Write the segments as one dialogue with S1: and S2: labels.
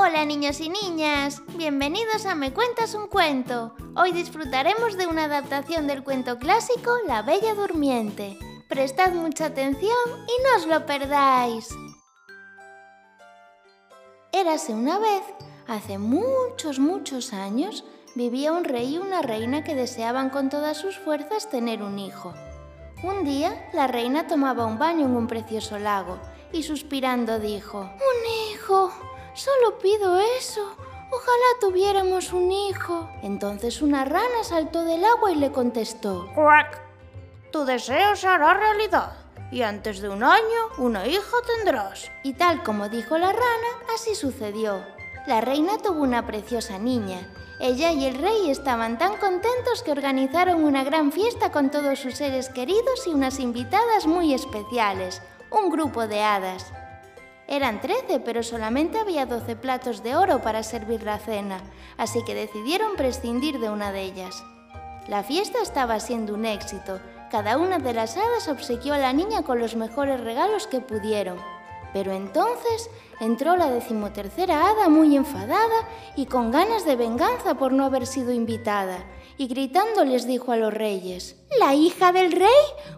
S1: Hola niños y niñas, bienvenidos a Me Cuentas un Cuento. Hoy disfrutaremos de una adaptación del cuento clásico La Bella Durmiente. Prestad mucha atención y no os lo perdáis. Érase una vez, hace muchos, muchos años, vivía un rey y una reina que deseaban con todas sus fuerzas tener un hijo. Un día, la reina tomaba un baño en un precioso lago y suspirando dijo, Un hijo, solo pido eso. Ojalá tuviéramos un hijo. Entonces una rana saltó del agua y le contestó,
S2: ¡Cuac! Tu deseo se hará realidad y antes de un año una hija tendrás.
S1: Y tal como dijo la rana, así sucedió. La reina tuvo una preciosa niña. Ella y el rey estaban tan contentos que organizaron una gran fiesta con todos sus seres queridos y unas invitadas muy especiales, un grupo de hadas. Eran trece, pero solamente había doce platos de oro para servir la cena, así que decidieron prescindir de una de ellas. La fiesta estaba siendo un éxito. Cada una de las hadas obsequió a la niña con los mejores regalos que pudieron. Pero entonces entró la decimotercera hada muy enfadada y con ganas de venganza por no haber sido invitada, y gritando les dijo a los reyes, La hija del rey,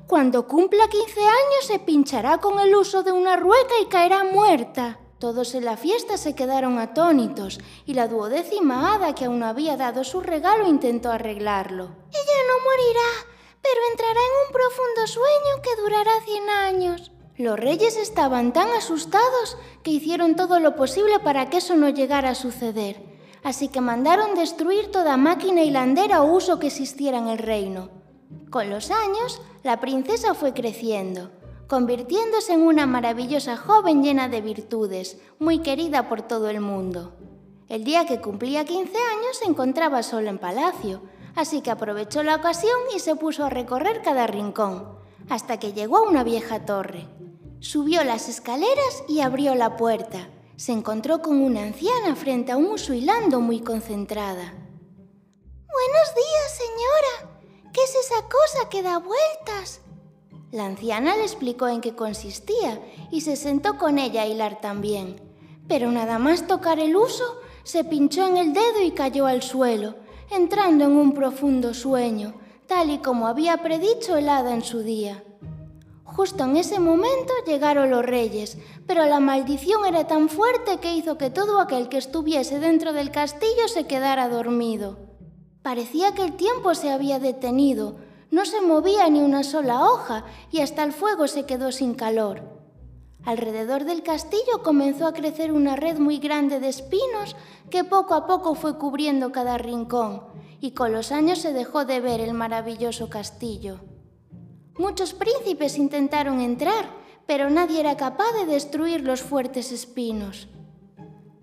S1: cuando cumpla 15 años, se pinchará con el uso de una rueca y caerá muerta. Todos en la fiesta se quedaron atónitos y la duodécima hada que aún había dado su regalo intentó arreglarlo. Ella no morirá, pero entrará en un profundo sueño que durará 100 años. Los reyes estaban tan asustados que hicieron todo lo posible para que eso no llegara a suceder así que mandaron destruir toda máquina hilandera o uso que existiera en el reino. Con los años, la princesa fue creciendo, convirtiéndose en una maravillosa joven llena de virtudes, muy querida por todo el mundo. El día que cumplía 15 años se encontraba sola en palacio, así que aprovechó la ocasión y se puso a recorrer cada rincón, hasta que llegó a una vieja torre. Subió las escaleras y abrió la puerta se encontró con una anciana frente a un uso hilando muy concentrada. Buenos días, señora. ¿Qué es esa cosa que da vueltas? La anciana le explicó en qué consistía y se sentó con ella a hilar también. Pero nada más tocar el uso, se pinchó en el dedo y cayó al suelo, entrando en un profundo sueño, tal y como había predicho el hada en su día. Justo en ese momento llegaron los reyes, pero la maldición era tan fuerte que hizo que todo aquel que estuviese dentro del castillo se quedara dormido. Parecía que el tiempo se había detenido, no se movía ni una sola hoja y hasta el fuego se quedó sin calor. Alrededor del castillo comenzó a crecer una red muy grande de espinos que poco a poco fue cubriendo cada rincón, y con los años se dejó de ver el maravilloso castillo. Muchos príncipes intentaron entrar, pero nadie era capaz de destruir los fuertes espinos.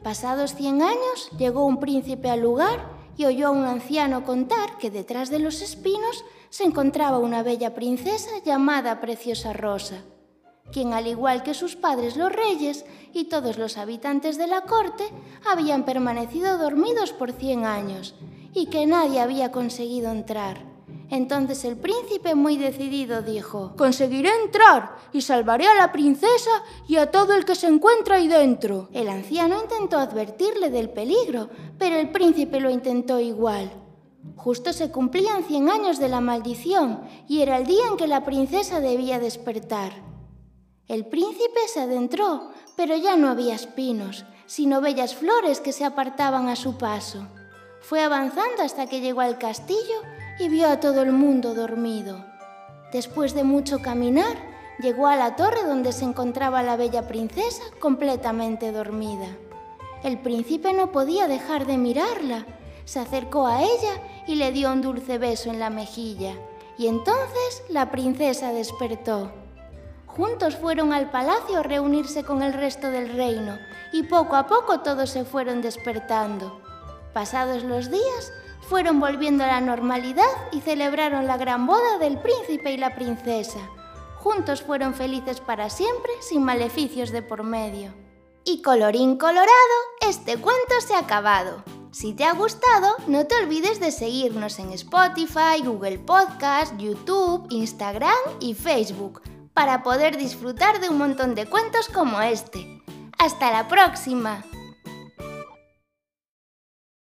S1: Pasados cien años, llegó un príncipe al lugar y oyó a un anciano contar que detrás de los espinos se encontraba una bella princesa llamada Preciosa Rosa, quien al igual que sus padres los reyes y todos los habitantes de la corte habían permanecido dormidos por cien años y que nadie había conseguido entrar. Entonces el príncipe muy decidido dijo,
S2: Conseguiré entrar y salvaré a la princesa y a todo el que se encuentra ahí dentro.
S1: El anciano intentó advertirle del peligro, pero el príncipe lo intentó igual. Justo se cumplían cien años de la maldición y era el día en que la princesa debía despertar. El príncipe se adentró, pero ya no había espinos, sino bellas flores que se apartaban a su paso. Fue avanzando hasta que llegó al castillo y vio a todo el mundo dormido. Después de mucho caminar, llegó a la torre donde se encontraba la bella princesa completamente dormida. El príncipe no podía dejar de mirarla. Se acercó a ella y le dio un dulce beso en la mejilla. Y entonces la princesa despertó. Juntos fueron al palacio a reunirse con el resto del reino y poco a poco todos se fueron despertando. Pasados los días, fueron volviendo a la normalidad y celebraron la gran boda del príncipe y la princesa. Juntos fueron felices para siempre, sin maleficios de por medio. Y colorín colorado, este cuento se ha acabado. Si te ha gustado, no te olvides de seguirnos en Spotify, Google Podcast, YouTube, Instagram y Facebook para poder disfrutar de un montón de cuentos como este. ¡Hasta la próxima!